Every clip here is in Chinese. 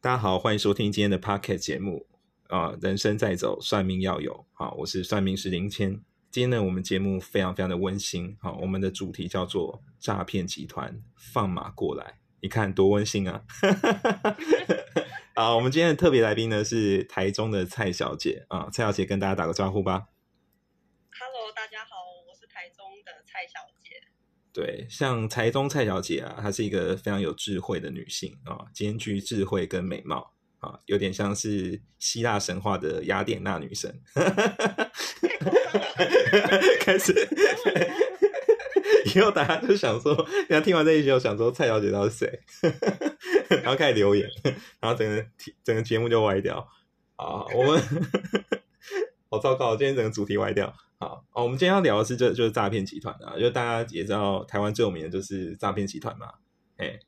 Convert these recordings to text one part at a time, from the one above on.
大家好，欢迎收听今天的 Pocket 节目啊、人生在走，算命要有。好，我是算命师林谦。今天呢，我们节目非常非常的温馨。好，我们的主题叫做诈骗集团放马过来，你看多温馨啊！好，我们今天的特别来宾呢是台中的蔡小姐啊，蔡小姐跟大家打个招呼吧。Hello，大家好，我是台中的蔡小姐。对，像台中蔡小姐啊，她是一个非常有智慧的女性啊，兼具智慧跟美貌啊，有点像是希腊神话的雅典娜女神。开始，以后大家就想说，然后听完这一集，我想说蔡小姐到底是谁，然后开始留言，然后整个整个节目就歪掉。啊，我们 好糟糕，今天整个主题歪掉。好，哦，我们今天要聊的是就就是诈骗集团啊，就大家也知道台湾最有名的就是诈骗集团嘛，哎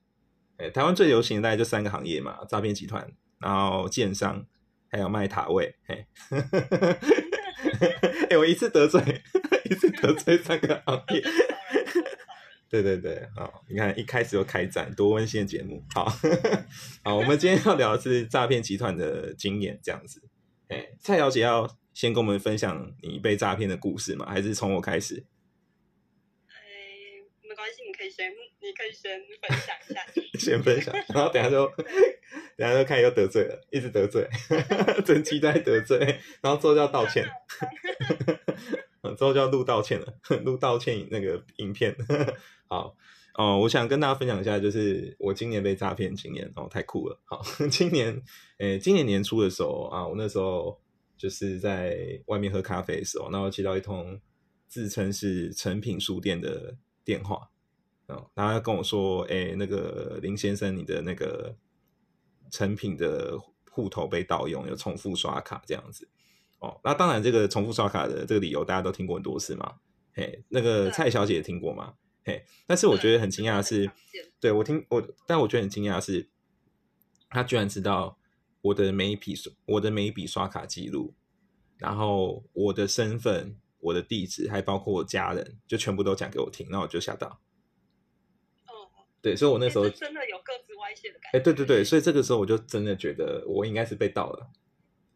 哎，台湾最流行的大概就三个行业嘛，诈骗集团，然后建商，还有卖塔位，嘿，哎，我一次得罪，一次得罪三个行业，对对对，好，你看一开始就开战，多温馨的节目，好，好，我们今天要聊的是诈骗集团的经验，这样子，哎，蔡小姐要先跟我们分享你被诈骗的故事吗？还是从我开始？哎，没关系，你可以先，你可以先分享一下。先分享，然后等下就等下就看又得罪了，一直得罪，整期都在得罪，然后之后就要道歉，之后就要录道歉了，录道歉那个影片。好哦，我想跟大家分享一下，就是我今年被诈骗经验哦，太酷了。好，今年诶，今年年初的时候啊，我那时候就是在外面喝咖啡的时候，然后接到一通自称是诚品书店的电话。哦，然后他跟我说：“哎，那个林先生，你的那个成品的户头被盗用，有重复刷卡这样子。”哦，那当然，这个重复刷卡的这个理由大家都听过很多次嘛。嘿，那个蔡小姐也听过嘛？嘿，但是我觉得很惊讶的是，对我听我，但我觉得很惊讶的是，他居然知道我的每一笔我的每一笔刷卡记录，然后我的身份、我的地址，还包括我家人，就全部都讲给我听，那我就吓到。哦，对，所以我那时候真的有各自歪斜的感哎、觉。对对对，所以这个时候我就真的觉得我应该是被盗了，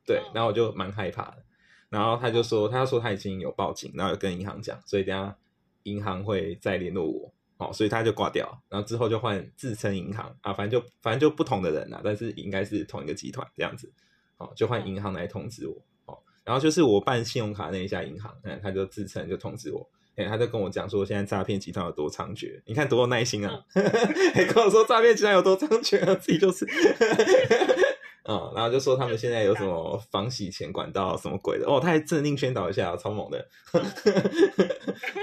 对嗯，然后我就蛮害怕的。然后他就说，他说他已经有报警，然后有跟银行讲，所以等下银行会再联络我，哦，所以他就挂掉，然后之后就换自称银行啊，反正就反正就不同的人啦，但是应该是同一个集团这样子，哦，就换银行来通知我，哦，然后就是我办信用卡那一家银行，嗯，他就自称就通知我，哎、他就跟我讲说现在诈骗集团有多猖獗，你看多有耐心啊，还跟我说诈骗集团有多猖獗啊，自己就是，嗯，然后就说他们现在有什么防洗钱管道什么鬼的，哦，他还政令宣导一下，超猛的，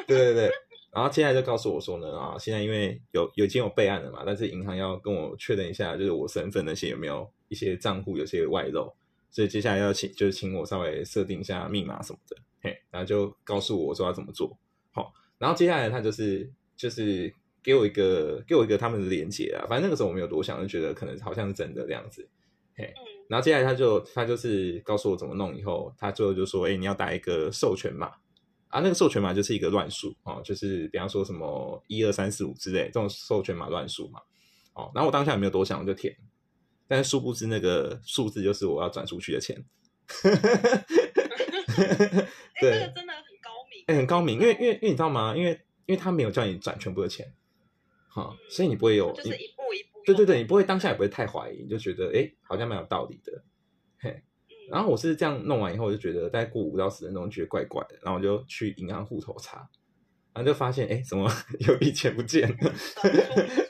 对 对对。然后接下来就告诉我说呢，啊，现在因为有有已经有备案了嘛，但是银行要跟我确认一下，就是我身份那些有没有一些账户有些外漏，所以接下来要请就是请我稍微设定一下密码什么的，嘿，然后就告诉我说要怎么做，好，然后接下来他就是就是给我一个给我一个他们的连接啊，反正那个时候我没有多想，就觉得可能好像是真的这样子，嘿，嗯，然后接下来他就他就是告诉我怎么弄，以后他最后就说，哎，你要打一个授权码啊，那个授权码就是一个乱数哦，就是比方说什么一二三四五之类这种授权码乱数嘛，哦，然后我当下也没有多想，我就填，但是殊不知那个数字就是我要转出去的钱，对，这对个真的很高明。哎、很高明，因为因为因为你知道吗？因为因为他没有叫你转全部的钱，哈、所以你不会有你就是一步一步。对对对，你不会当下也不会太怀疑，你就觉得哎、好像蛮有道理的，嗯。然后我是这样弄完以后，我就觉得大概过五到十分钟，觉得怪怪的，然后我就去银行户头查，然后就发现哎，怎么 有笔钱不见了？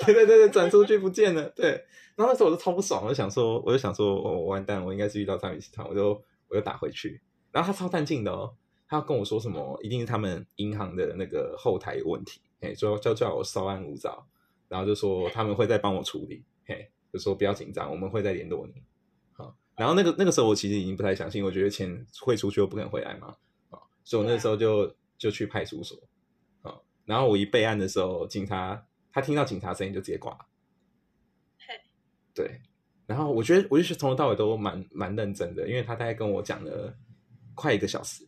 对 对对对，转出去不见了。对，然后那时候我就超不爽，我就想说，我就想说，哦，完蛋，我应该是遇到诈骗集团，我就我就打回去，然后他超淡定的哦，他要跟我说什么，一定是他们银行的那个后台有问题，哎，就就叫我稍安勿躁，然后就说他们会再帮我处理，嘿，就说不要紧张，我们会再联络你。好，然后那个那个时候我其实已经不太相信，我觉得钱汇出去又不可能回来嘛，啊，所以我那时候就就去派出所，啊，然后我一备案的时候，警察他听到警察声音就直接挂了。嘿。对，然后我觉得我就是从头到尾都蛮蛮认真的，因为他大概跟我讲了快一个小时，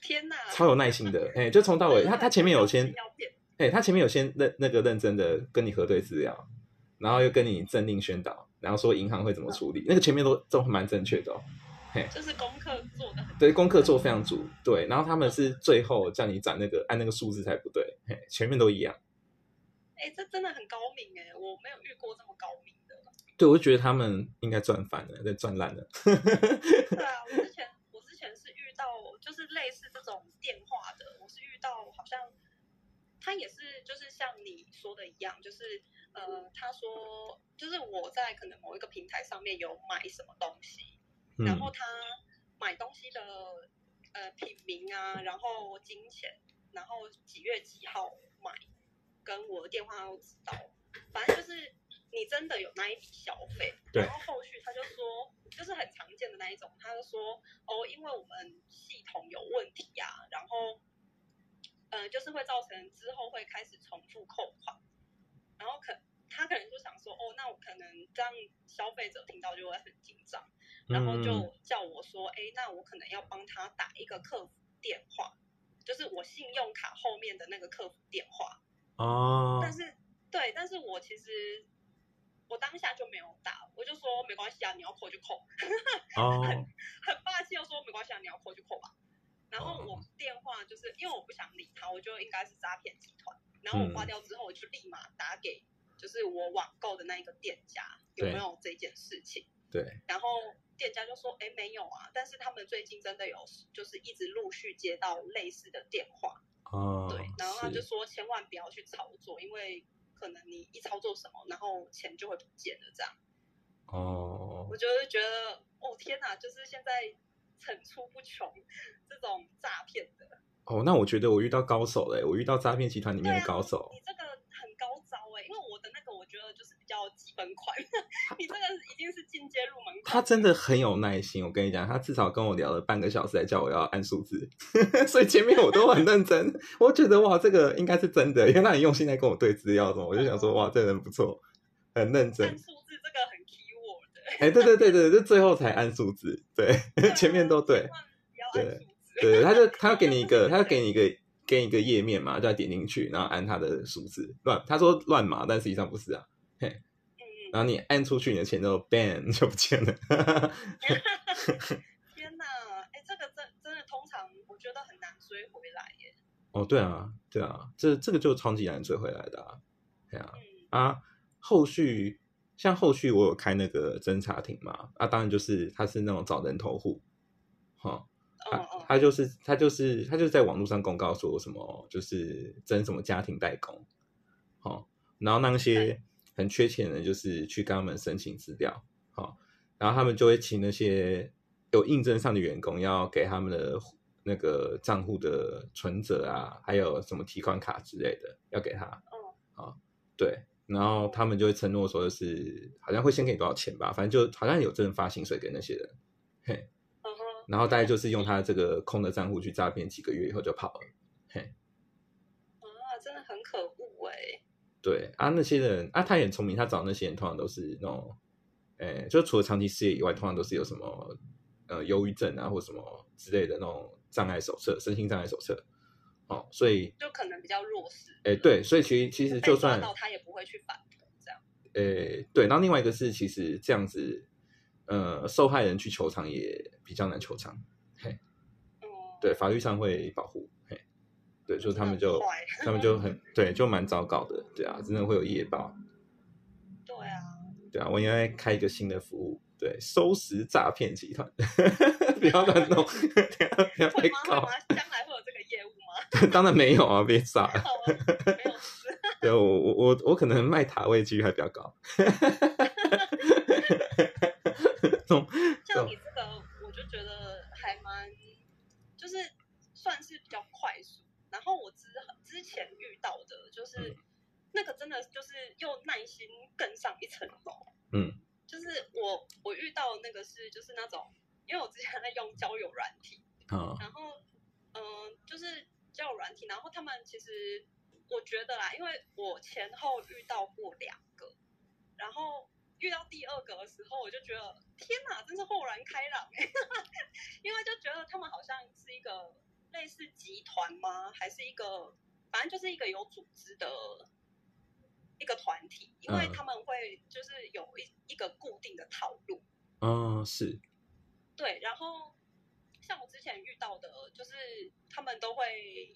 天哪，超有耐心的，哎、就从头到尾，他他前面有先，哎、他前面有先认那个认真的跟你核对资料，然后又跟你政令宣导，然后说银行会怎么处理，那个前面都都蛮正确的哦。就是功课做的很对，功课做非常足，对，然后他们是最后叫你转那个按那个数字才不对，嘿，前面都一样。哎，这真的很高明哎，我没有遇过这么高明的。对，我就觉得他们应该赚翻了，在赚烂了。对啊，我之前我之前是遇到就是类似这种电话的，我是遇到好像他也是就是像你说的一样，就是呃，他说就是我在可能某一个平台上面有买什么东西。然后他买东西的呃品名啊，然后金钱，然后几月几号买，跟我的电话都知道。反正就是你真的有那一笔消费，然后后续他就说，就是很常见的那一种，他就说哦，因为我们系统有问题啊，然后呃就是会造成之后会开始重复扣款，然后可他可能就想说哦，那我可能让消费者听到就会很紧张。然后就叫我说，哎，那我可能要帮他打一个客服电话，就是我信用卡后面的那个客服电话。哦。但是，对，但是我其实我当下就没有打，我就说没关系啊，你要扣就扣。哦。很很霸气，又说没关系啊，你要扣就扣吧。然后我电话就是因为我不想理他，我就应该是诈骗集团。然后我挂掉之后，我就立马打给就是我网购的那一个店家，有没有这件事情？对。然后。店家就说：“哎，没有啊，但是他们最近真的有，就是一直陆续接到类似的电话。哦，对，然后他就说千万不要去操作，因为可能你一操作什么，然后钱就会不见了。这样。哦，我就是觉得，哦天哪，就是现在层出不穷这种诈骗的。哦，那我觉得我遇到高手嘞，我遇到诈骗集团里面的高手。你这个很高招哎，因为我的那个我觉得就是比较基本款，你这个已经是进阶入门。他真的很有耐心，我跟你讲，他至少跟我聊了半个小时，才叫我要按数字，所以前面我都很认真。我觉得哇，这个应该是真的，因为他很用心在跟我对资料什么，我就想说哇，这人不错，很认真。按数字这个很 哎，对对对对，就最后才按数字，对，前面都对。对。对，他就他要给你一个，他要给你一个，给你一个页面嘛，就要点进去，然后按他的数字乱，他说乱码，但实际上不是啊，嘿，然后你按出去，你的钱就 ban 就不见了。天哪，哎，这个真真的通常我觉得很难追回来耶。哦，对啊，对啊，这这个就超级难追回来的啊，对啊，啊，后续像后续我有开那个侦查庭嘛，啊，当然就是他是那种找人头户，哈。他他就是他就是他就是在网络上公告说什么就是征什么家庭代工，好，然后那些很缺钱的，就是去跟他们申请资料，好，然后他们就会请那些有应征上的员工，要给他们的那个账户的存折啊，还有什么提款卡之类的，要给他，嗯，好，对，然后他们就会承诺说是好像会先给你多少钱吧，反正就好像有真的发薪水给那些人，嘿。然后大概就是用他这个空的账户去诈骗，几个月以后就跑了。嘿，啊，真的很可恶哎。对啊，那些人啊，他也很聪明，他找那些人通常都是那种，诶，就除了长期失业以外，通常都是有什么呃忧郁症啊或什么之类的那种障碍手册，身心障碍手册。哦，所以就可能比较弱势。哎，对，所以其实其实就算他也不会去反驳这样。哎，对，然后另外一个是，其实这样子。呃，受害人去求偿也比较难求偿，嘿，对，法律上会保护，嘿，对，就他们就他们就很对，就蛮糟糕的，对啊，真的会有业报，对啊，对啊，我应该开一个新的服务，对，收拾诈骗集团，不要乱弄，不要被告，将来会有这个业务吗？当然没有啊，别傻，没有，对我我我我可能卖塔位几率还比较高。像你这个，我就觉得还蛮，就是算是比较快速。然后我之之前遇到的，就是那个真的就是又耐心更上一层楼。嗯，就是我我遇到那个是就是那种，因为我之前在用交友软体，然后嗯，就是交友软体，然后他们其实我觉得啦，因为我前后遇到过两个，然后。遇到第二个的时候，我就觉得天哪，真是豁然开朗哎！因为就觉得他们好像是一个类似集团吗？还是一个反正就是一个有组织的一个团体？因为他们会就是有一一个固定的套路。嗯，是，对，然后像我之前遇到的，就是他们都会，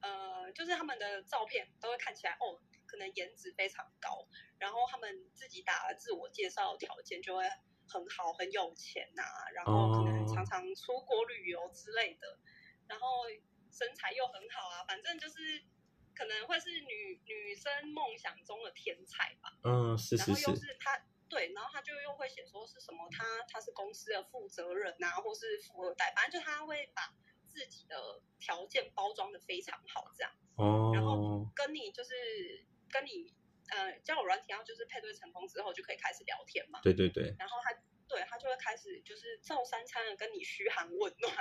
呃，就是他们的照片都会看起来哦，可能颜值非常高，然后他们自己打的自我介绍条件就会很好，很有钱呐、然后可能常常出国旅游之类的，然后身材又很好啊，反正就是可能会是女女生梦想中的天才吧。嗯，是然后是是，又是他对，然后他就又会写说是什么他他是公司的负责人呐、或是富二代，反正就他会把自己的条件包装的非常好，这样。哦。然后，跟你就是跟你呃交友软体，然后就是配对成功之后就可以开始聊天嘛，对对对，然后他对他就会开始就是照三餐的跟你嘘寒问暖，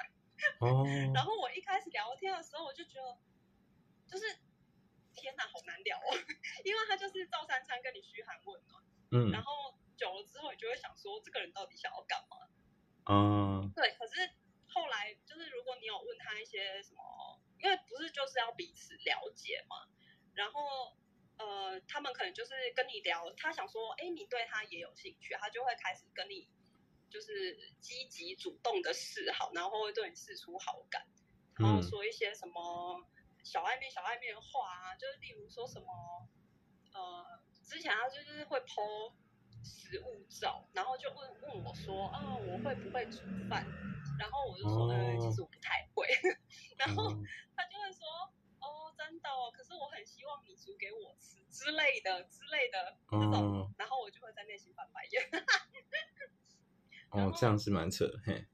哦，然后我一开始聊天的时候，我就觉得就是天呐，好难聊哦，因为他就是照三餐跟你嘘寒问暖。嗯。然后久了之后，你就会想说，这个人到底想要干嘛？嗯对，可是后来就是，如果你有问他一些什么，因为不是就是要彼此了解嘛，然后呃，他们可能就是跟你聊，他想说，哎，你对他也有兴趣，他就会开始跟你就是积极主动的示好，然后会对你示出好感，然后嗯说一些什么小暧昧、小暧昧的话啊，就是例如说什么，呃，之前他就是会 po 食物照，然后就问问我说，啊，我会不会煮饭？然后我就说，呃，哦其实我不太会。然后嗯他就会说，哦，真的哦，可是我很希望你煮给我吃之类的之类的这种，哦然后我就会在内心翻白眼。哦，这样是蛮扯，嘿，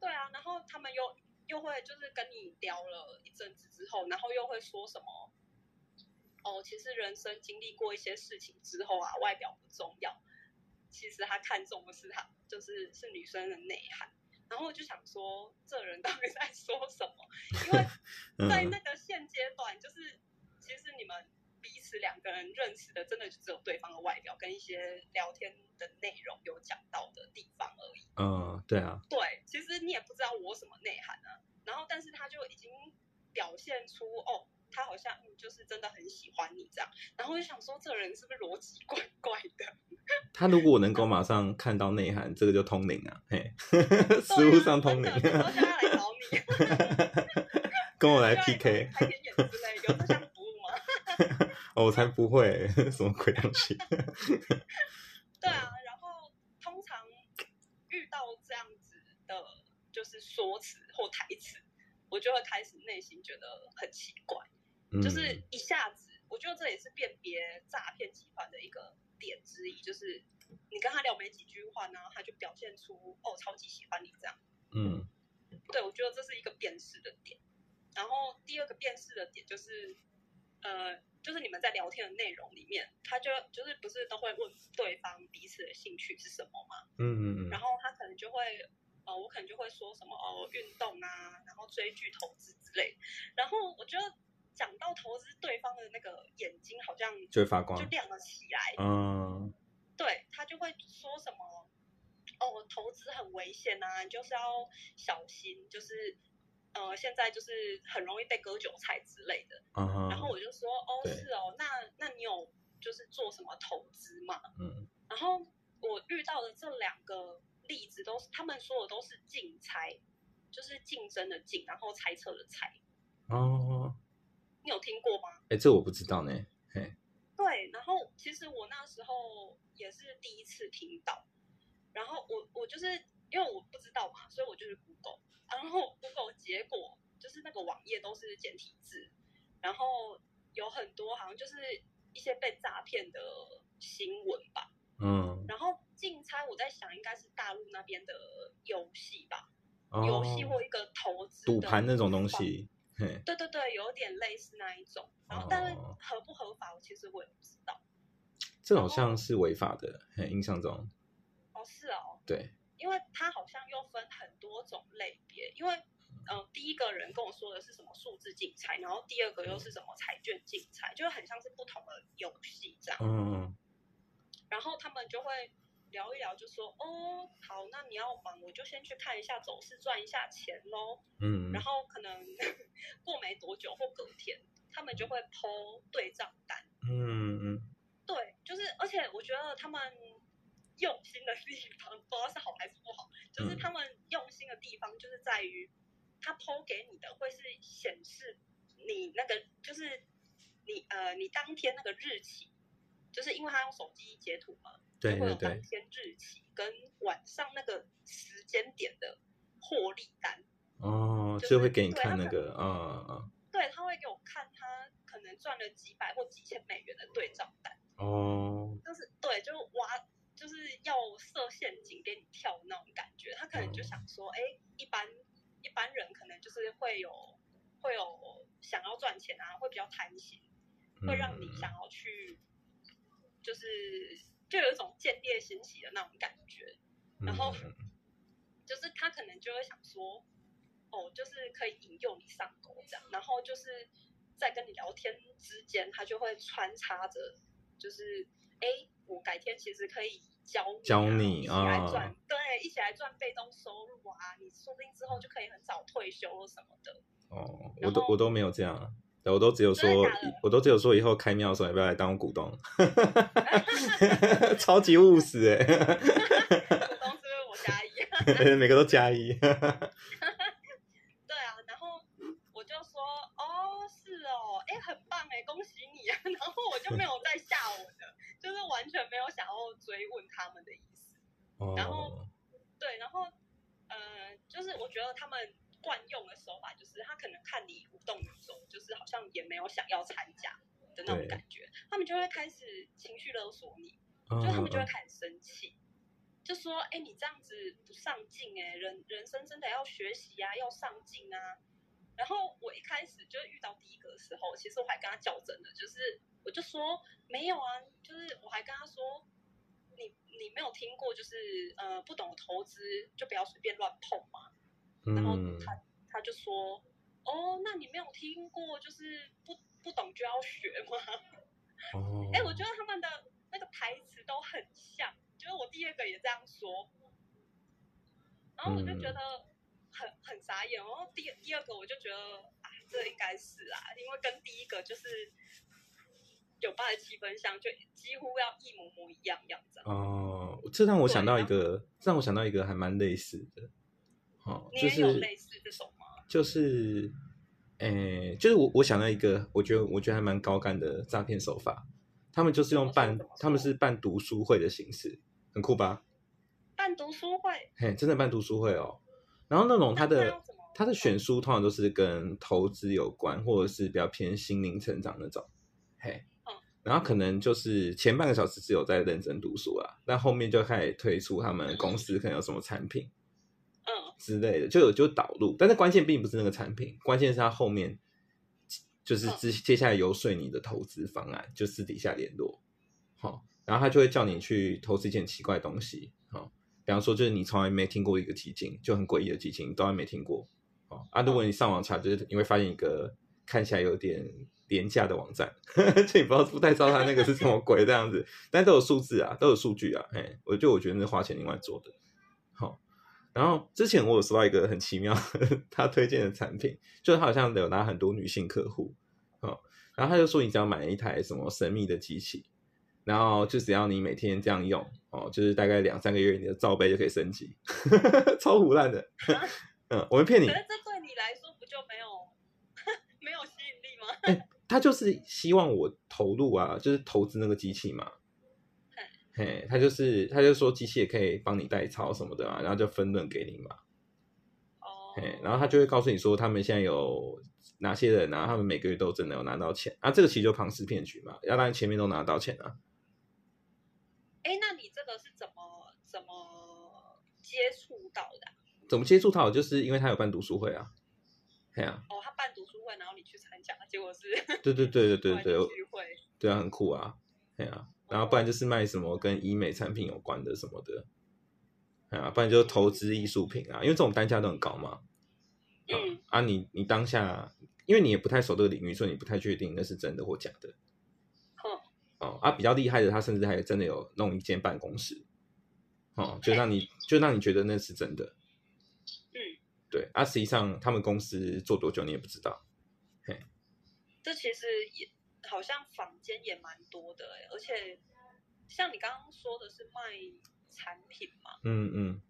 对啊，然后他们又又会就是跟你聊了一阵子之后，然后又会说什么，哦，其实人生经历过一些事情之后啊，外表不重要，其实他看中的是他就是是女生的内涵。然后我就想说，这人到底在说什么？因为在嗯那个现阶段，就是其实你们彼此两个人认识的，真的就只有对方的外表跟一些聊天的内容有讲到的地方而已。嗯，对啊，对，其实你也不知道我什么内涵啊。然后，但是他就已经表现出哦，他好像、嗯、就是真的很喜欢你这样。然后我就想说，这个人是不是逻辑怪怪的？他如果能够马上看到内涵，这个就通灵啊，嘿，对 实物啊上通灵真，的有时候叫他来找你，跟我来 PK，开天眼之类，有这项服务吗？哦，我才不会，什么鬼东西，对啊，然后通常遇到这样子的，就是说辞或台词，我就会开始内心觉得很奇怪。嗯就是一下子，我觉得这也是辨别诈骗集团的一个点之一，就是你跟他聊没几句话，然后他就表现出哦超级喜欢你这样。嗯对，我觉得这是一个辨识的点。然后第二个辨识的点就是，呃，就是你们在聊天的内容里面，他就就是不是都会问对方彼此的兴趣是什么吗？嗯嗯然后他可能就会，呃，我可能就会说什么哦，运动啊，然后追剧、投资之类。然后我觉得讲到投资，对方的那个眼睛好像就会发光就亮了起来。嗯对他就会说什么，哦，投资很危险啊，你就是要小心，就是呃，现在就是很容易被割韭菜之类的。嗯，然后我就说，哦，是哦，那那你有就是做什么投资嘛？嗯然后我遇到的这两个例子都是，他们说的都是竞猜，就是竞争的竞，然后猜测的猜。哦，你有听过吗？哎，这我不知道呢，嘿，对，然后其实我那时候也是第一次听到，然后我我就是因为我不知道嘛，所以我就是 Google，然后 Google 结果就是那个网页都是简体字，然后有很多好像就是一些被诈骗的新闻吧，嗯，然后竞猜我在想应该是大陆那边的游戏吧，哦游戏或一个投资赌的盘那种东西，嘿，对对对，有点类似那一种，然后但是哦。合不合法，我其实我也不知道。这好像是违法的，很，印象中，哦，是哦，对，因为它好像又分很多种类别，因为嗯、呃第一个人跟我说的是什么数字竞猜，然后第二个又是什么彩券竞猜，就是很像是不同的游戏这样。嗯。然后他们就会聊一聊，就说哦，好，那你要忙，我就先去看一下走势，赚一下钱喽。嗯然后可能 过没多久或隔天，他们就会抛对账单。嗯嗯对，就是，而且我觉得他们用心的地方，不知道是好还是不好，就是嗯他们用心的地方就是在于，他抛给你的会是显示你那个就是你呃你当天那个日期，就是因为他用手机截图嘛，对会有对对，当天日期跟晚上那个时间点的获利单。哦，就就是会给你看那个，嗯嗯对，他会给我看他可能赚了几百或几千美元的对账单，嗯，哦，就是对，就是挖，就是要设陷阱给你跳那种感觉。他可能就想说，哎、一般一般人可能就是会有会有想要赚钱啊，会比较贪心，会让你嗯。想要去，就是就有一种间谍心起的那种感觉。然后嗯就是他可能就会想说，哦，就是可以引诱你上钩这样，然后就是在跟你聊天之间，他就会穿插着，就是哎，我改天其实可以教你、啊，教你一起来啊赚，对，一起来赚被动收入啊，你说不定之后就可以很早退休或什么的。哦，我都我都没有这样我都只有说我都只有说以后开庙的时候要不要来当我股东，超级务实哎，股东是不是我加一？每个都加一，对啊，然后我就说，哦，是哦，哎，很棒哎，恭喜你啊！然后我就没有再下文的，就是完全没有想要追问他们的意思。然后哦，对，然后呃，就是我觉得他们惯用的手法就是，他可能看你无动于衷，就是好像也没有想要参加的那种感觉，他们就会开始情绪勒索你，嗯就他们就会嗯开始生气，就说：“哎，你这样子不上进，哎，人人生真的要学习啊，要上进啊。”然后我一开始就是遇到第一个的时候，其实我还跟他较真的，就是我就说没有啊，就是我还跟他说，你你没有听过，就是呃不懂投资就不要随便乱碰嘛。然后嗯他他就说，哦，那你没有听过，就是不不懂就要学吗？哦，哎、我觉得他们的那个台词都很像，就是我第二个也这样说，然后我就嗯觉得很、很傻眼。然后第第二个我就觉得啊，这应该是啊，因为跟第一个就是酒吧的气氛像，就几乎要一模模一样样这样。哦，这让我想到一对个，这让我想到一个还蛮类似的，哦，就是类似这种吗？就是，诶，就是我我想到一个，我觉得我觉得还蛮高干的诈骗手法，他们就是用怎么说办怎么，说他们是办读书会的形式，很酷吧？办读书会，嘿，真的办读书会哦。然后那种他的他的选书通常都是跟投资有关，或者是比较偏心灵成长那种，嘿嗯。然后可能就是前半个小时只有在认真读书啊，但后面就开始推出他们公司可能有什么产品，嗯之类的，就有就导入，但是关键并不是那个产品，关键是它后面就是嗯。接接下来游说你的投资方案，就私底下联络，好、然后他就会叫你去投资一件奇怪的东西，好、比方说就是你从来没听过一个基金，就很诡异的基金，你都还没听过，哦啊，如果你上网查，就是你会发现一个看起来有点廉价的网站，就你不知道不太知道它那个是什么鬼这样子，但都有数字啊，都有数据啊，哎，我就我觉得那是花钱另外做的，好、然后之前我有收到一个很奇妙 他推荐的产品，就是他好像有拿很多女性客户，哦，然后他就说你只要买一台什么神秘的机器，然后就只要你每天这样用，哦，就是大概两三个月你的罩杯就可以升级，超胡烂的，嗯，我没骗你可，是这对你来说不就没有 没有吸引力吗？哎他就是希望我投入啊，就是投资那个机器嘛。嘿，他就是他就说机器也可以帮你代操什么的啊，然后就分润给你嘛。哦，嘿，然后他就会告诉你说他们现在有哪些人啊，他们每个月都真的有拿到钱啊，这个其实就庞氏骗局嘛，要不然前面都拿到钱啊。哎，那你这个是怎么怎么接触到的啊、怎么接触到？就是因为他有办读书会啊。嘿啊，哦，他办读书会，然后你去参加，结果是对对对对对 对玩聚会。对啊，很酷啊。嘿啊，然后不然就是卖什么跟医美产品有关的什么的。哎啊，不然就是投资艺术品啊，因为这种单价都很高嘛。嗯，啊你，你当下，因为你也不太熟这个领域，所以你不太确定那是真的或假的。哼，哦啊，比较厉害的，他甚至还真的有弄一间办公室，哦，就让你就让你觉得那是真的。嗯，对啊，实际上他们公司做多久你也不知道。嘿这其实也好像房间也蛮多的哎，而且像你刚刚说的是卖产品嘛，嗯嗯。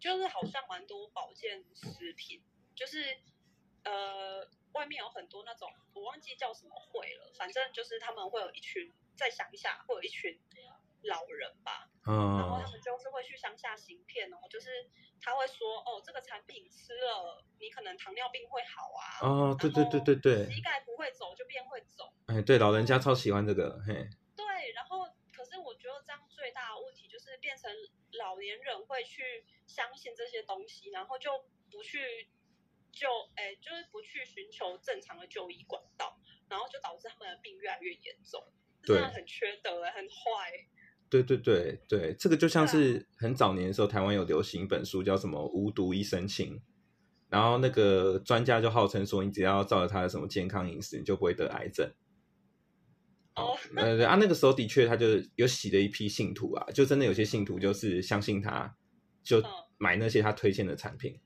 就是好像蛮多保健食品，就是呃外面有很多那种我忘记叫什么会了，反正就是他们会有一群再想一下会有一群老人吧，然后他哦们就是会去乡下行骗哦，就是他会说哦这个产品吃了你可能糖尿病会好啊，哦，对对对对对，膝盖不会走就变会走。哎，对，老人家超喜欢这个，嘿，对，然后可是我觉得这样最大的问题就是变成老年人会去相信这些东西，然后就不去就哎，就是不去寻求正常的就医管道，然后就导致他们的病越来越严重，对。真的很缺德哎，很坏。对对对对，这个就像是很早年的时候，台湾有流行一本书叫什么《无毒一生菌》，然后那个专家就号称说，你只要照着他的什么健康饮食，你就不会得癌症。哦，呃对啊，那个时候的确他就有洗了一批信徒啊，就真的有些信徒就是相信他，就嗯买那些他推荐的产品。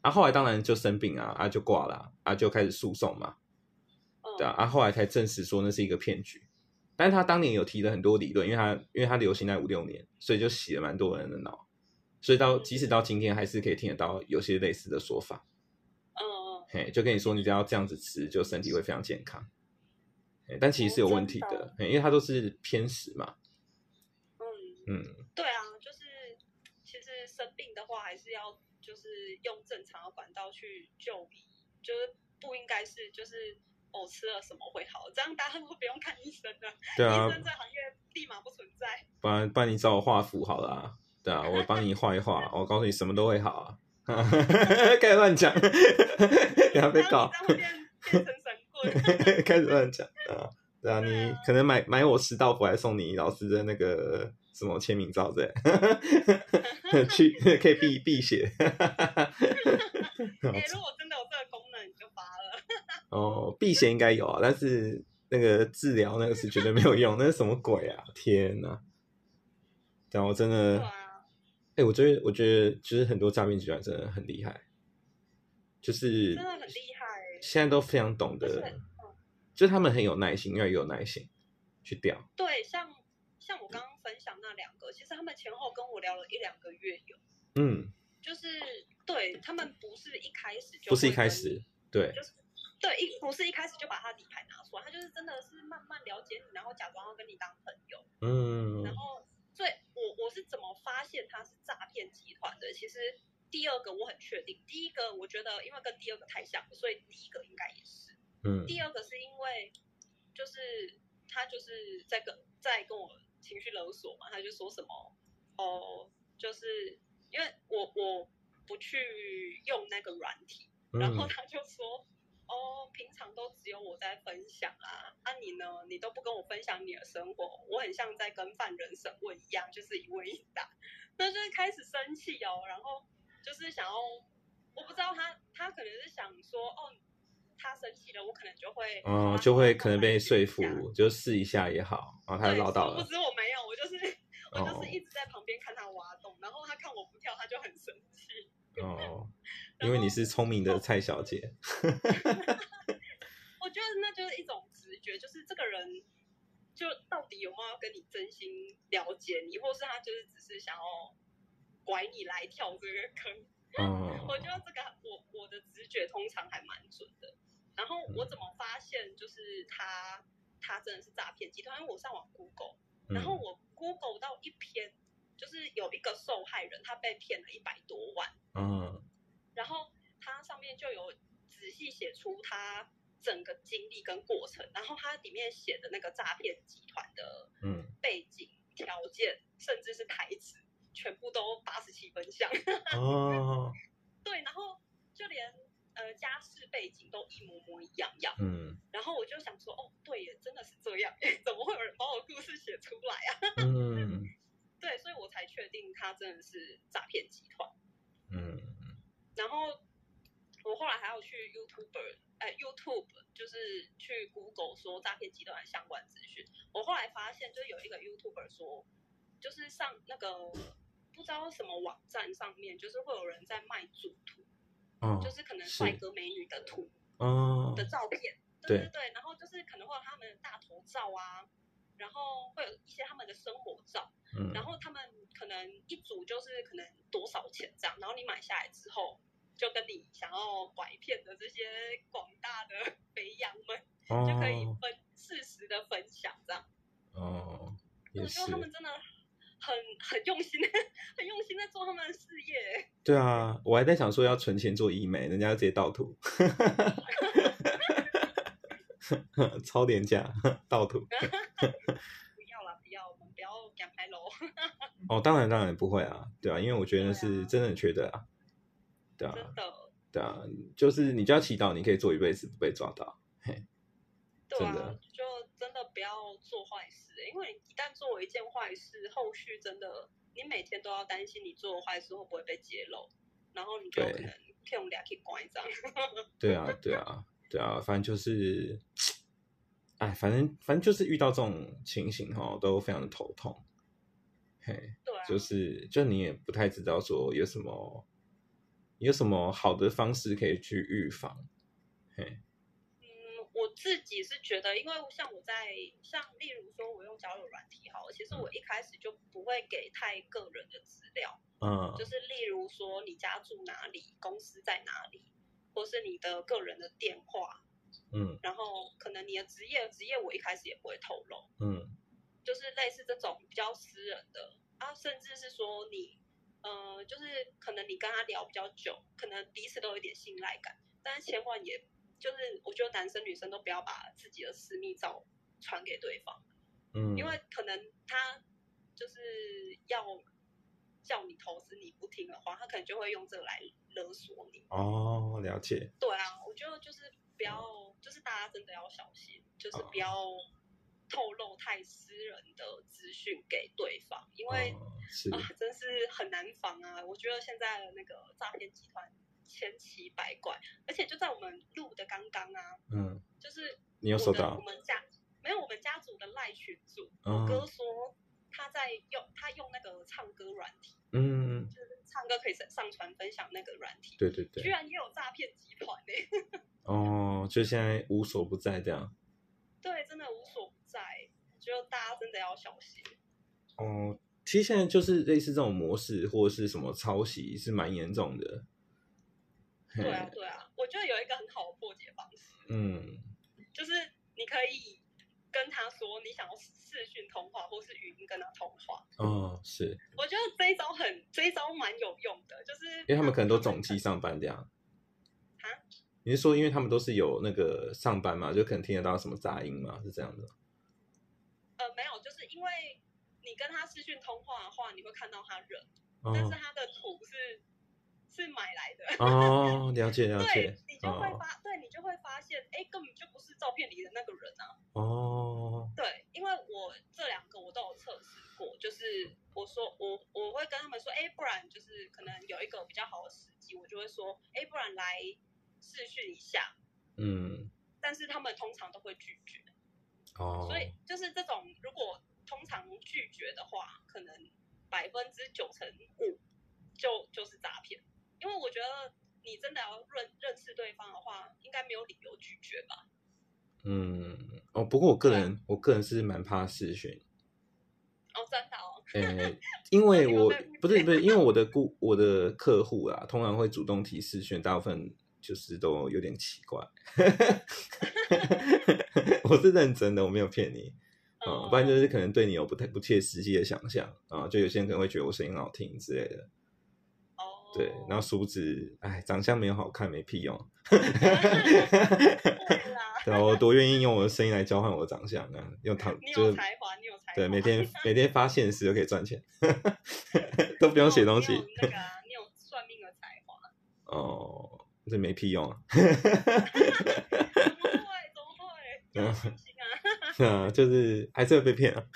啊，后来当然就生病啊，啊就挂了啊，啊就开始诉讼嘛，嗯，对啊，啊后来才证实说那是一个骗局。但是他当年有提了很多理论，因为他因为他流行在五六年，所以就洗了蛮多人的脑，所以到即使到今天还是可以听得到有些类似的说法。嗯嗯，嘿，就跟你说，你只要这样子吃，就身体会非常健康。但其实是有问题哦的，嘿因为它都是偏食嘛。嗯，嗯，对啊，就是其实生病的话，还是要就是用正常的管道去就医，就是不应该是就是哦吃了什么会好，这样大家都不用看医生了，对啊医，生这行业立马不存在。不然不然你找我画符好了啊，对啊，我帮你画一画，我告诉你什么都会好啊。开始乱讲，你这样会变变成神棍。开始乱讲啊，对啊，你可能买买我十道符，还送你老师的那个什么签名照之类，去可以避避邪。哎、如果真的有这个功能，你就发了。哦，避邪应该有啊，但是那个治疗那个是绝对没有用，那是什么鬼啊？天哪！对啊，我真的，哎、啊，我觉得，我觉得，就是很多诈骗集团真的很厉害，就是真的很厉害欸现在都非常懂就是得嗯，就是他们很有耐心，越来越有耐心去钓。对，像像我刚刚分享那两个，其实他们前后跟我聊了一两个月有，嗯，就是对他们不是一开始就不是一开始，对，就是对一不是一开始就把他底牌拿出来，他就是真的是慢慢了解你，然后假装要跟你当朋友，嗯然后最我我是怎么发现他是诈骗集团的？其实第二个我很确定，第一个我觉得因为跟第二个太像了，所以第一个应该也是。嗯第二个是因为就是他就是在跟在跟我情绪勒索嘛，他就说什么哦，就是因为我我不去用那个软体，然后嗯他就说。哦，平常都只有我在分享啊，啊你呢？你都不跟我分享你的生活，我很像在跟犯人审问一样，就是一问一答。那就是开始生气哦，然后就是想要，我不知道他他可能是想说，哦，他生气了，我可能就会，哦，好就会可能被说服，就试一下也好，然后他就对，唠叨了不。知我没有，我就是我哦就是一直在旁边看他挖洞，然后他看我不跳，他就很生气。哦，因为你是聪明的蔡小姐。我觉得那就是一种直觉，就是这个人就到底有没有跟你真心了解你，或是他就是只是想要拐你来跳这个坑。哦 我觉得这个我我的直觉通常还蛮准的。然后我怎么发现就是他他真的是诈骗集团？因为我上网 Google，然后嗯我 Google 到一篇，就是有一个受害人他被骗了一百多万，嗯然后他上面就有仔细写出他整个经历跟过程，然后他里面写的那个诈骗集团的嗯背景条件，甚至是台词，全部都八十七分像。哦对，然后就连呃家世背景都一模模一样样。嗯然后我就想说，哦，对耶，真的是这样耶，怎么会有人把我故事写出来啊？嗯对，所以我才确定他真的是诈骗集团。嗯然后我后来还要去 YouTube，哎，YouTube 就是去 Google 说诈骗集团的相关资讯。我后来发现，就是有一个 YouTuber 说，就是上那个不知道什么网站上面，就是会有人在卖主图，哦就是可能帅哥美女的图哦的照片，对对对对，然后就是可能会有他们的大头照啊，然后会有一些他们的生活照，嗯然后他们可能一组就是可能多少钱这样，然后你买下来之后，就跟你想要拐骗的这些广大的 肥羊们，就可以哦分适时的分享这样。哦，也是我觉得他，们真的很很用心，很用心在做他们的事业。对啊，我还在想说要存钱做医美，人家就直接盗图，超廉价 盗图。哦，当然当然不会啊，对啊，因为我觉得是真的很缺德啊，对啊，真的，对啊，就是你就要祈祷你可以做一辈子不被抓到，嘿，对啊真的，就真的不要做坏事，欸因为你一旦做了一件坏事，后续真的你每天都要担心你做的坏事会不会被揭露，然后你就可能可以用俩去关一张。对啊，对啊，对啊，反正就是，哎，反正反正就是遇到这种情形哈，都非常的头痛，嘿，对啊，就是就你也不太知道说有什么有什么好的方式可以去预防，嘿，嗯，我自己是觉得，因为像我在像例如说我用交友软体好了，其实我一开始就不会给太个人的资料，嗯。就是例如说你家住哪里，公司在哪里，或是你的个人的电话，嗯。然后可能你的职业，职业我一开始也不会透露，嗯就是类似这种比较私人的啊，甚至是说你，呃，就是可能你跟他聊比较久，可能彼此都有一点信赖感，但是千万也就是我觉得男生女生都不要把自己的私密照传给对方，嗯，因为可能他就是要叫你投资，你不听的话，他可能就会用这个来勒索你。哦，了解，对啊，我觉得就是不要，就是大家真的要小心，就是不要透露太私人的资讯给对方，因为啊，真是很难防啊！我觉得现在的那个诈骗集团千奇百怪，而且就在我们录的刚刚啊，嗯，就是你有收到我们家没有我们家族的赖群组，嗯我哥说他在用他用那个唱歌软体，嗯，就是唱歌可以上上传分享那个软体，对对对，居然也有诈骗集团呢、哦，就现在无所不在这样。对，真的无所不在，就大家真的要小心。哦，其实现在就是类似这种模式或者是什么抄袭是蛮严重的。对啊，对啊，我觉得有一个很好的破解方式，嗯，就是你可以跟他说你想要视讯通话或是语音跟他通话。哦，是我觉得这一招很，这一招蛮有用的，就是因为他们可能都总机上班这样。啊，你是说，因为他们都是有那个上班嘛，就可能听得到什么杂音嘛，是这样的。呃，没有，就是因为你跟他视讯通话的话，你会看到他人，哦但是他的图是是买来的。哦，了解了解对，你就会哦发，对你就会发现，哎，根本就不是照片里的那个人啊。哦，对，因为我这两个我都有测试过，就是我说我我会跟他们说，哎，不然就是可能有一个比较好的时机，我就会说，哎，不然来试训一下，嗯，但是他们通常都会拒绝，哦，所以就是这种如果通常拒绝的话，可能百分之九成五就就是诈骗，因为我觉得你真的要认认识对方的话，应该没有理由拒绝吧。嗯，哦，不过我个人，我个人是蛮怕视讯，哦，真的哦，呃，因为 我不是不是，因为我的顾我的客户啊，通常会主动提示讯，大部分就是都有点奇怪。我是认真的，我没有骗你。啊、嗯不然就是可能对你有不太不切实际的想象啊、就有些人可能会觉得我声音好听之类的，哦，对，然后殊不知，哎，长相没有好看没屁用，对啦，对啊，我多愿意用我的声音来交换我的长相啊，用躺你就是有才华，你有才华，对，每天。每天发现实就可以赚钱，都不用写东西你有那个啊，你有算命的才华，哦，这没屁用啊。怎么会？怎么会？嗯啊！啊，就是还是会被骗啊。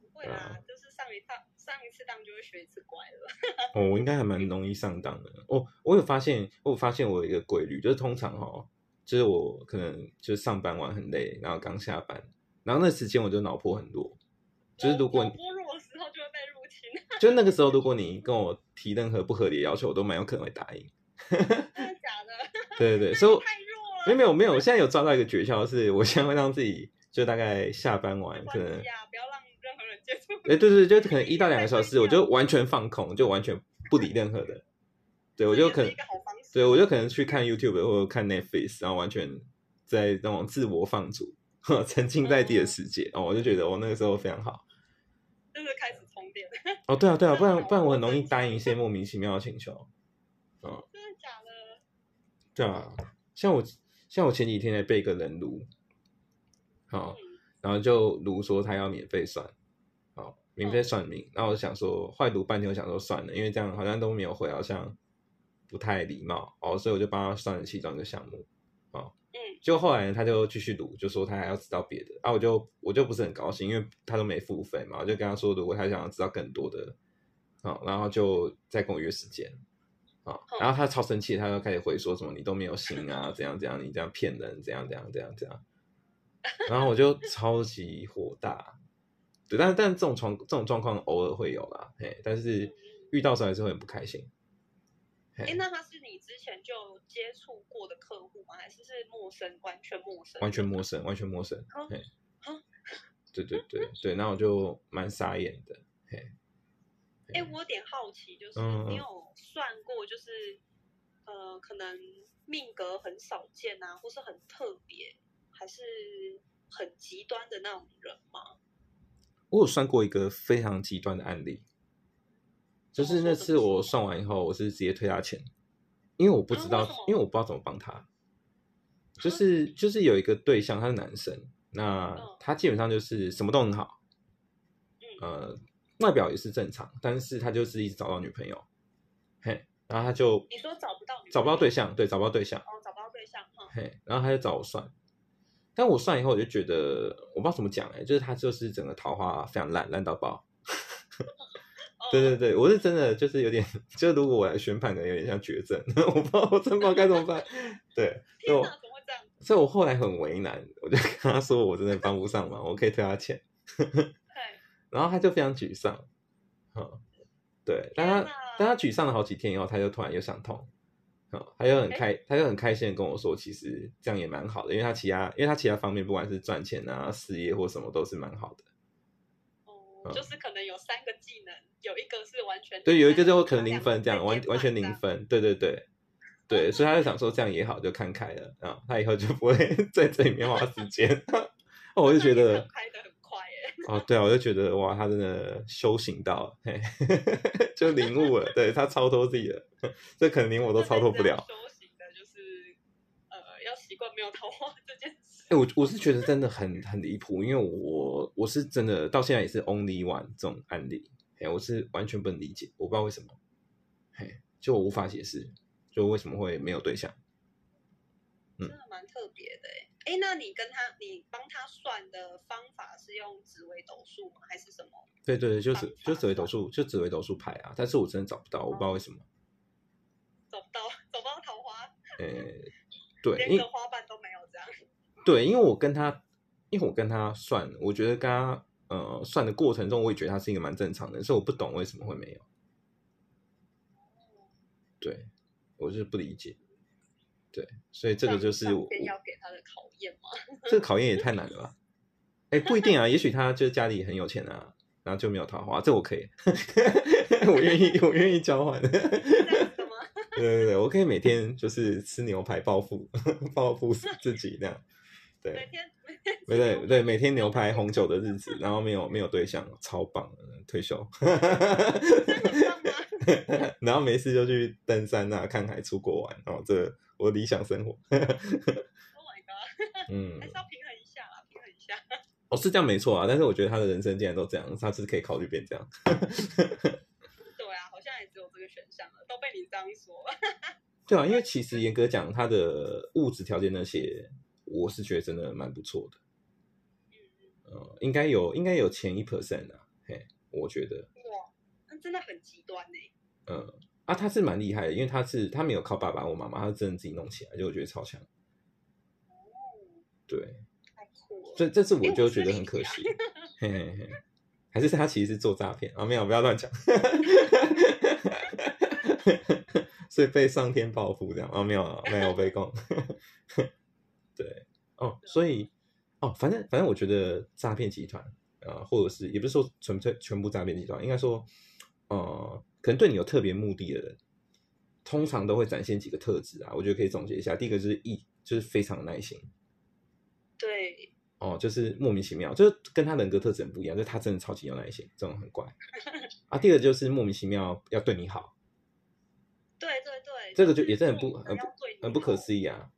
不会啦，嗯就是上一趟上一次当就会学一次乖了。哦，我应该还蛮容易上当的。哦，我有发现，我有发现我有一个规律，就是通常哦，就是我可能就是上班完很累，然后刚下班，然后那时间我就脑波很弱。就是如果脑波弱的时候就会被入侵，就那个时候，如果你跟我提任何不合理的要求，我都蛮有可能会答应。真的假的？对对对，所以太弱了。没有没有没有，我现在有抓到一个诀窍，是我现在会让自己就大概下班完可能不要让任何人接触。哎，对对，对就可能一到两个小时，我就完全放空，就完全不理任何的。对我就可能。对我就可能去看 YouTube 或者看 Netflix，然后完全在那种自我放逐，沉浸在自己的世界。哦，我就觉得我那个时候非常好。就是开始哦，对啊，对啊，不然不然我很容易答应一些 莫名其妙的请求。嗯真的假的？对啊，像我像我前几天才被一个人撸，好、嗯然后就撸说他要免费算，好、免费算命。然后我想说，坏撸半天，我想说算了，因为这样好像都没有回，好像不太礼貌哦，所以我就帮他算了其中一个项目。嗯，就后来呢他就继续读，就说他还要知道别的啊，我就我就不是很高兴，因为他都没付费嘛，我就跟他说，如果他想要知道更多的，啊、然后就再跟我约时间。啊、嗯然后他超生气，他就开始回说什么你都没有心啊，怎样怎样，你这样骗人，怎样怎样怎样怎样。然后我就超级火大，对，但但这种状这种状况偶尔会有啦，嘿，但是遇到的时候还是会很不开心。嘿哎，那他是你之前就接触过的客户吗？还是是陌生，完全陌生？完全陌生，完全陌生。啊嘿啊，对对对对，那我就蛮傻眼的。嘿，哎，我有点好奇，就是你有算过，就是呃，可能命格很少见啊，或是很特别，还是很极端的那种人吗？我有算过一个非常极端的案例，就是那次我算完以后，我是直接退他钱，因为我不知道，啊为因为我不知道怎么帮他。就是就是有一个对象，他是男生，那嗯他基本上就是什么都很好，嗯呃，外表也是正常，但是他就是一直找不到女朋友，嘿，然后他就你说找不到找不到对象，对，找不到对象，哦，找不到对象，哈，嘿，然后他就找我算，但我算以后我就觉得我不知道怎么讲哎、就是他就是整个桃花非常烂，烂到爆。哦对对对，我是真的就是有点，就如果我来宣判，可能有点像绝症，我不知道我真不知道该怎么办。对，所以我？所以我后来很为难，我就跟他说我真的帮不上忙，我可以退他钱，对，然后他就非常沮丧，嗯，对，但他但他沮丧了好几天以后，他就突然又想通，嗯，他又很开，他就很开心的跟我说，其实这样也蛮好的，因为他其他因为他其他方面不管是赚钱啊、事业或什么都是蛮好的。就是可能有三个技能，有一个是完全对，有一个就就可能零分这样，完完全零分，对对对对，所以他就想说这样也好，就看开了啊，他以后就不会 在这里面花时间。哦，我就觉得开的很快耶。哦，对啊，我就觉得哇，他真的修行到了，嘿，就领悟了，对他超脱自己了，这可能连我都超脱不了。修行的就是呃，要习惯没有桃花这件事。哎、我我是觉得真的很很离谱，因为我我是真的到现在也是 only one 这种案例，哎，我是完全不能理解，我不知道为什么，嘿，就我无法解释，就为什么会没有对象。嗯真的蛮特别的哎。哎，那你跟他，你帮他算的方法是用紫微斗数吗？还是什么？对对对，就方是就紫微斗数，就紫微斗数牌啊，但是我真的找不到，我不知道为什么。找不到，找不到桃花，呃，对，连因个花瓣都没。对，因为我跟他，因为我跟他算，我觉得跟他呃算的过程中，我也觉得他是一个蛮正常的，所以我不懂为什么会没有。对，我就是不理解。对，所以这个就是我要给他的考验吗？这个考验也太难了吧？哎，不一定啊，也许他就是家里很有钱啊，然后就没有桃花，这我可以，我愿意，我愿意交换。对对对，我可以每天就是吃牛排报复报复自己那样。对，每天 对对对，每天牛排红酒的日子，然后没有没有对象，超棒的，退休。然后没事就去登山啊，看海，出国玩，哦，这我的理想生活。Oh my god！嗯还，是要平衡一下啦，平衡一下。哦，是这样没错啊，但是我觉得他的人生既然都这样，他是可以考虑变这样。对啊，好像也只有这个选项了，都被你这样说。对啊，因为其实严格讲，他的物质条件那些，我是觉得真的蛮不错的。嗯呃，应该有，应该有前一 percent 啊，嘿，我觉得，哇，那真的很极端呢。嗯，啊，他是蛮厉害的，因为他是他没有靠爸爸或妈妈，他是真的自己弄起来，就我觉得超强。哦，对，太酷了。所以这次我就觉得很可惜，嘿嘿嘿，还是他其实是做诈骗啊？没有，不要乱讲。所以被上天报复这样啊？没有啊，没有被供。对，哦，所以哦，反正反正我觉得诈骗集团啊、呃或者是也不是说纯粹全部诈骗集团，应该说，呃，可能对你有特别目的的人，通常都会展现几个特质啊。我觉得可以总结一下，第一个就是一就是非常耐心，对，哦，就是莫名其妙，就是跟他人格特质很不一样，就是他真的超级有耐心，这种很怪 啊。第二个就是莫名其妙要对你好，对对对，这个就也是很不很不很不可思议啊，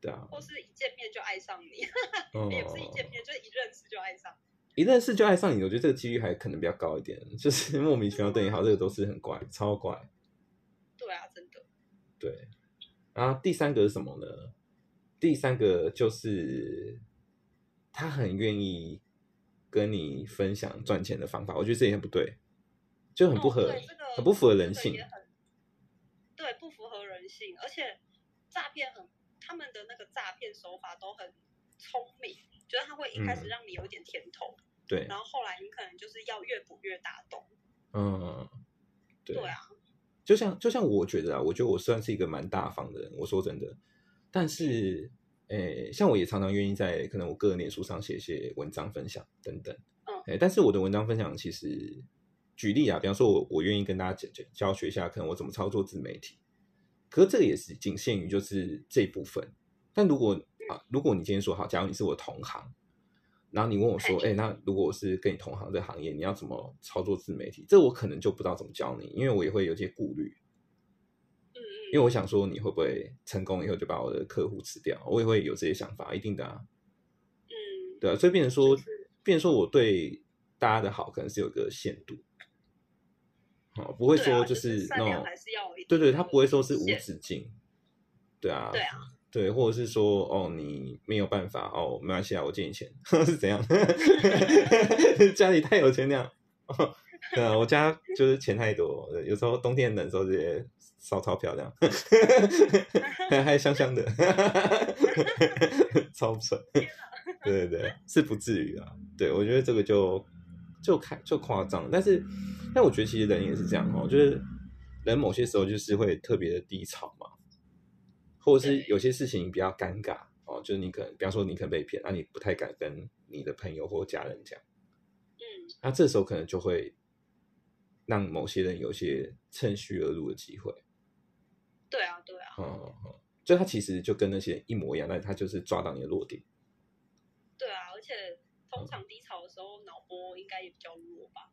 对啊，或是一见面就爱上你，哦 也不是一见面，就是一认识就爱上。一认识就爱上你，我觉得这个几率还可能比较高一点，就是莫名其妙对你好，这个都是很怪，超怪。对啊，真的。对，然后第三个是什么呢？第三个就是他很愿意跟你分享赚钱的方法，我觉得这也很不对，就很不哦合，对这个很不符合人性对，不符合人性，而且诈骗很，他们的那个诈骗手法都很聪明，就是他会一开始嗯。让你有一点甜头，对，然后后来你可能就是要越补越大洞。嗯，对，对啊，就像就像我觉得啊，我觉得我算是一个蛮大方的人，我说真的，但是，诶，像我也常常愿意在可能我个人脸书上写一些文章分享等等，嗯。诶，但是我的文章分享其实，举例啊，比方说我我愿意跟大家教教教学一下，可能我怎么操作自媒体，可是这个也是仅限于就是这一部分，但如果啊，如果你今天说好，假如你是我同行。然后你问我说：“哎、那如果我是跟你同行这行业，你要怎么操作自媒体？”这我可能就不知道怎么教你，因为我也会有些顾虑。嗯嗯，因为我想说你会不会成功以后就把我的客户吃掉，我也会有这些想法，一定的啊，嗯，对啊，所以变成说，变成说我对大家的好可能是有个限度，哦，不会说就是那种，还是要对对，他不会说是无止境，对啊，对啊，对，或者是说哦你没有办法哦，没关系啊，我借你钱 是怎样？家里太有钱那样。哦 对啊，我家就是钱太多，有时候冬天冷的时候直接烧钞票这样，还还香香的，超爽。对对对，是不至于啊。对我觉得这个就就开就夸张，但是但我觉得其实人也是这样哦，就是人某些时候就是会特别的低潮嘛，或者是有些事情比较尴尬哦，就是你可能比方说你可能被骗，那、你不太敢跟你的朋友或家人讲。嗯，那这时候可能就会让某些人有些趁虚而入的机会。对啊，对啊，嗯，嗯就他其实就跟那些人一模一样，但是他就是抓到你的弱点。对啊，而且通常低潮的时候脑波应该也比较弱吧，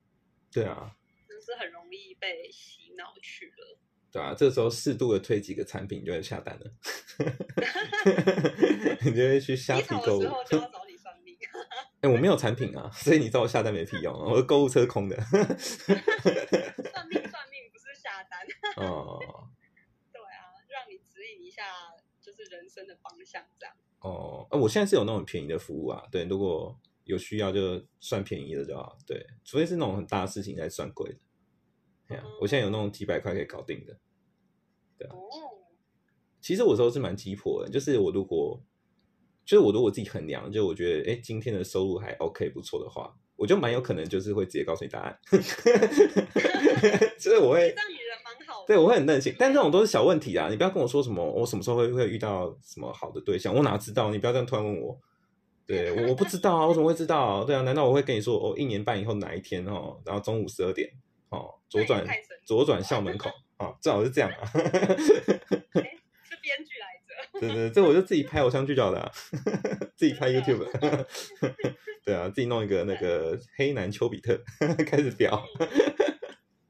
对啊，就是很容易被洗脑去了。对啊，这时候适度的推几个产品，你就会下单了，你就会去虾低皮购物潮的时。候就要找你算命，哎、我没有产品啊，所以你知道我下单没屁用啊，我的购物车空的。算命算命不是下单。哦对啊，让你指引一下就是人生的方向这样。哦，呃我现在是有那种便宜的服务啊，对，如果有需要就算便宜的就好，对，除非是那种很大的事情才算贵的。哎呀、我现在有那种几百块可以搞定的。啊哦，其实我有时候是蛮急迫的，就是我如果，就是我如果自己衡量，就我觉得，哎，今天的收入还 OK 不错的话，我就蛮有可能就是会直接告诉你答案，就是我会这，样你人蛮好。对我会很任性，但这种都是小问题啊，你不要跟我说什么我什么时候会会遇到什么好的对象，我哪知道？你不要这样突然问我。对，我我不知道啊，我怎么会知道？对啊，难道我会跟你说，哦，一年半以后哪一天哦，然后中午十二点哦，左转左转校门口啊，最好是这样啊。哎，是编剧来着。对对，这我就自己拍偶像剧就好了、啊，自己拍 YouTube，对啊，自己弄一个那个黑男丘比特开始表，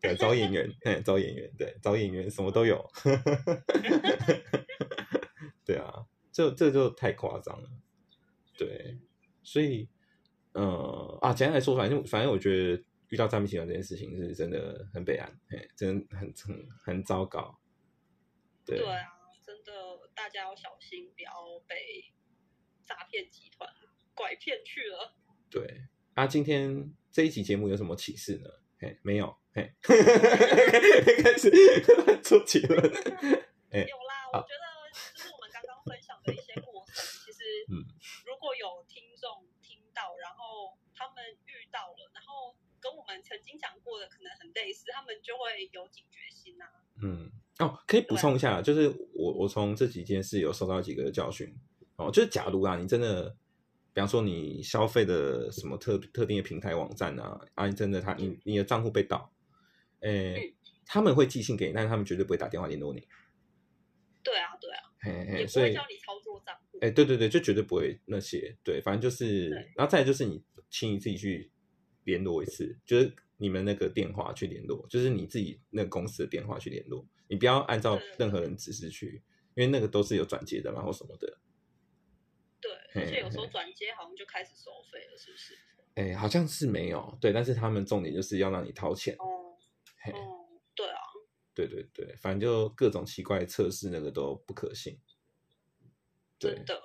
对，找演员，哎，找演员，对，找演员什么都有，对啊，这这就太夸张了，对，所以，呃啊，简单来说，反正反正我觉得遇到诈骗集团这件事情是真的很悲哀，哎，真的很很很糟糕，对对啊，真的大家要小心，不要被诈骗集团拐骗去了。对啊，今天这一期节目有什么启示呢？嘿，没有，嘿，开始做结论。哎有啦，我觉得就是我们刚刚分享的一些过程，其实嗯如果有听众听到，然后他们遇到了，然后跟我们曾经讲过的可能很类似，他们就会有警觉心啊、嗯，哦，可以补充一下，就是我我从这几件事有收到几个教训。哦，就是假如啊，你真的，比方说你消费的什么特特定的平台网站啊，啊，你真的他你你的账户被盗，哎，诶，他们会寄信给你，但是他们绝对不会打电话联络你。对啊，对啊，嘿也不会教你操作账户。哎，对对对，就绝对不会那些，对，反正就是，然后再来就是你请你自己去联络一次，就是你们那个电话去联络，就是你自己那个公司的电话去联络，你不要按照任何人指示去，因为那个都是有转接的嘛或什么的。对，嘿而且有时候嘿转接好像就开始收费了，是不是？哎，好像是没有，对，但是他们重点就是要让你掏钱，哦，嘿，哦，对啊，对对对，反正就各种奇怪的测试那个都不可信。对真的。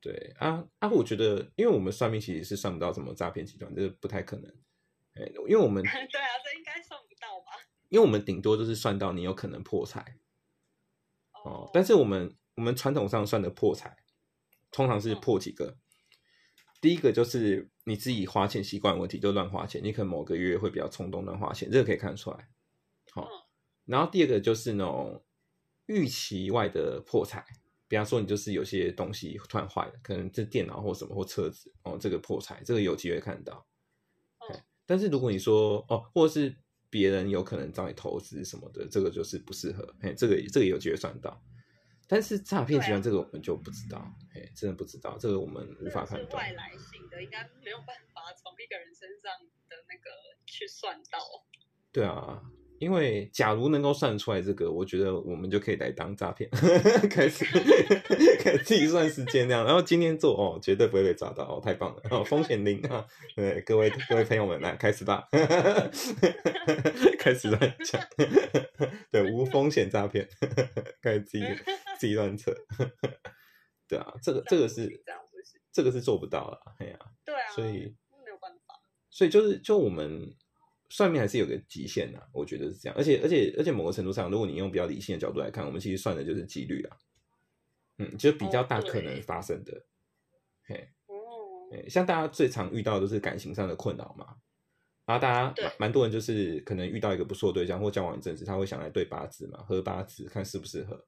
对啊啊，我觉得，因为我们算命其实是算不到什么诈骗集团，这不太可能。哎，因为我们 对啊，这应该算不到吧？因为我们顶多就是算到你有可能破财哦，但是我们我们传统上算的破财，通常是嗯破几个。第一个就是你自己花钱习惯问题，就乱花钱，你可能某个月会比较冲动乱花钱，这个可以看出来。好、嗯然后第二个就是那种预期外的破财，比方说你就是有些东西突然坏了，可能这电脑或什么或车子哦，这个破财，这个有机会看得到。嗯但是如果你说哦，或者是别人有可能找你投资什么的，这个就是不适合。嘿，这个这个有机会算到。但是诈骗集团这个我们就不知道，嘿，真的不知道，这个我们无法判断是外。来性的，应该没有办法从一个人身上的那个去算到。对啊，因为假如能够算出来这个，我觉得我们就可以来当诈骗，开始 开始计算时间那样，然后今天做哦，绝对不会被抓到哦，太棒了，哦，风险零啊！对，各位各位朋友们，来开始吧，开始乱讲，对，无风险诈骗，开始自己自己乱测，对啊，这个这个是这个是做不到了，哎呀、对啊，所以没有办法。所以就是就我们算命还是有个极限的、我觉得是这样。而且而且而且某个程度上，如果你用比较理性的角度来看，我们其实算的就是几率啊，嗯，就比较大可能发生的。嘿，哦，像大家最常遇到的都是感情上的困扰嘛。然后大家蛮蛮多人就是可能遇到一个不错的对象或交往一阵子，他会想来对八字嘛，合八字看适不适合。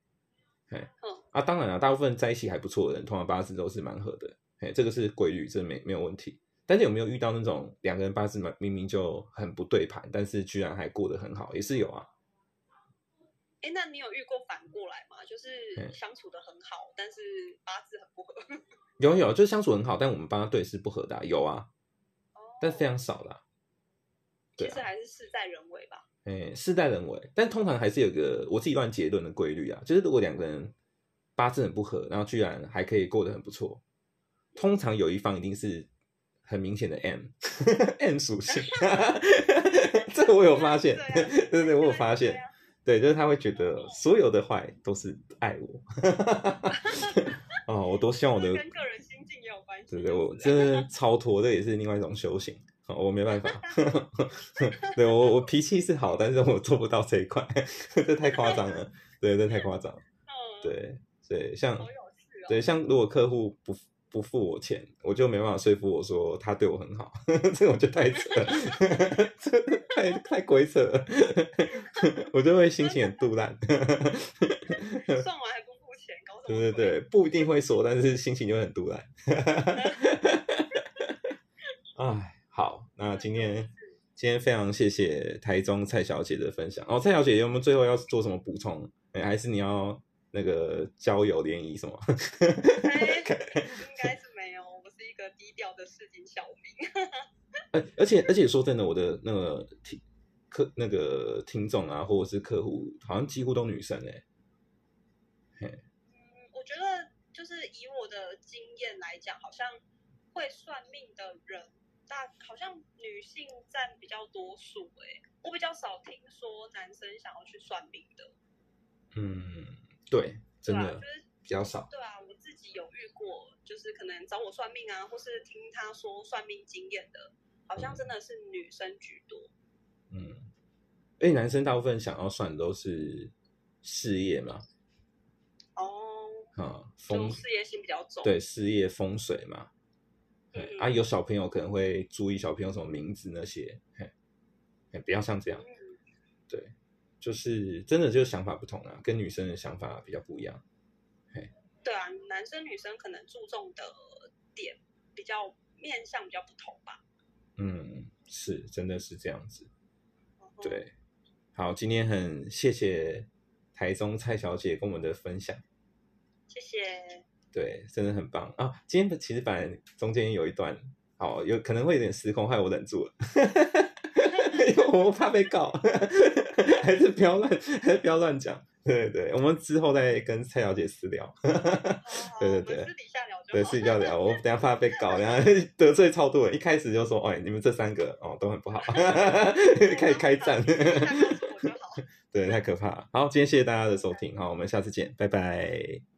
嘿，嗯啊，当然了，大部分在一起还不错的人，通常八字都是蛮合的，嘿，这个是规律，这没没有问题。但是有没有遇到那种两个人八字明明就很不对盘，但是居然还过得很好，也是有啊。哎，那你有遇过反过来吗？就是嗯相处的很好，但是八字很不合。有有，就是相处很好，但我们帮他对是不合的啊、有啊，哦但非常少啦。啊，其实还是事在人为吧。哎，事在人为，但通常还是有个我自己乱结论的规律啊，就是如果两个人八字很不合，然后居然还可以过得很不错，通常有一方一定是很明显的 M M 属性，这个我有发现，对啊对我有发现对就是他会觉得所有的坏都是爱我，哦，我多希望我的这跟个人心境也有关系。对对，我就是真的超脱，这也是另外一种修行。哦我没办法，对我我脾气是好，但是我做不到这一块，这太夸张了。对，这太夸张了。嗯，对对，像。对像如果客户不不付我钱，我就没办法说服我说他对我很好，这个我就太扯 太太鬼扯了，我就会心情很杜烂。算完还不付钱，搞什么？对对对，，不一定会说，但是心情就很突然。哎，好，那今天今天非常谢谢台中蔡小姐的分享。哦，蔡小姐，有没有最后要做什么补充？哎，还是你要那个交友联谊什么？哎 应该是没有，我是一个低调的市井小民。而 而且而且说真的，我的那个听客那个听众啊，或者是客户，好像几乎都女生哎。嗯，我觉得就是以我的经验来讲，好像会算命的人，大好像女性占比较多数。哎，我比较少听说男生想要去算命的。嗯，对，真的就是比较少。对啊，我自己有遇过，就是可能找我算命啊，或是听他说算命经验的，好像真的是女生居多。嗯，因为男生大部分想要算的都是事业嘛，哦，啊，风事业心比较重。对事业风水嘛，对嗯啊，有小朋友可能会注意小朋友什么名字那些，嘿，嘿不要像这样，嗯，对，就是真的就是想法不同啊，跟女生的想法比较不一样，对啊，男生女生可能注重的点比较面向比较不同吧。嗯，是真的是这样子，对，好，今天很谢谢台中蔡小姐跟我们的分享，谢谢。对，真的很棒啊！今天其实本来中间有一段，好有可能会有点失控，害我忍住了，我怕被告，还是不要乱，还是不要乱讲。对对，我们之后再跟蔡小姐私聊。对对对私底下聊就对，私底下聊，我等下怕被告，等下得罪超多人。一开始就说，哎，你们这三个哦都很不好，开始开战。对，太可怕了。好，今天谢谢大家的收听，好，我们下次见，拜拜。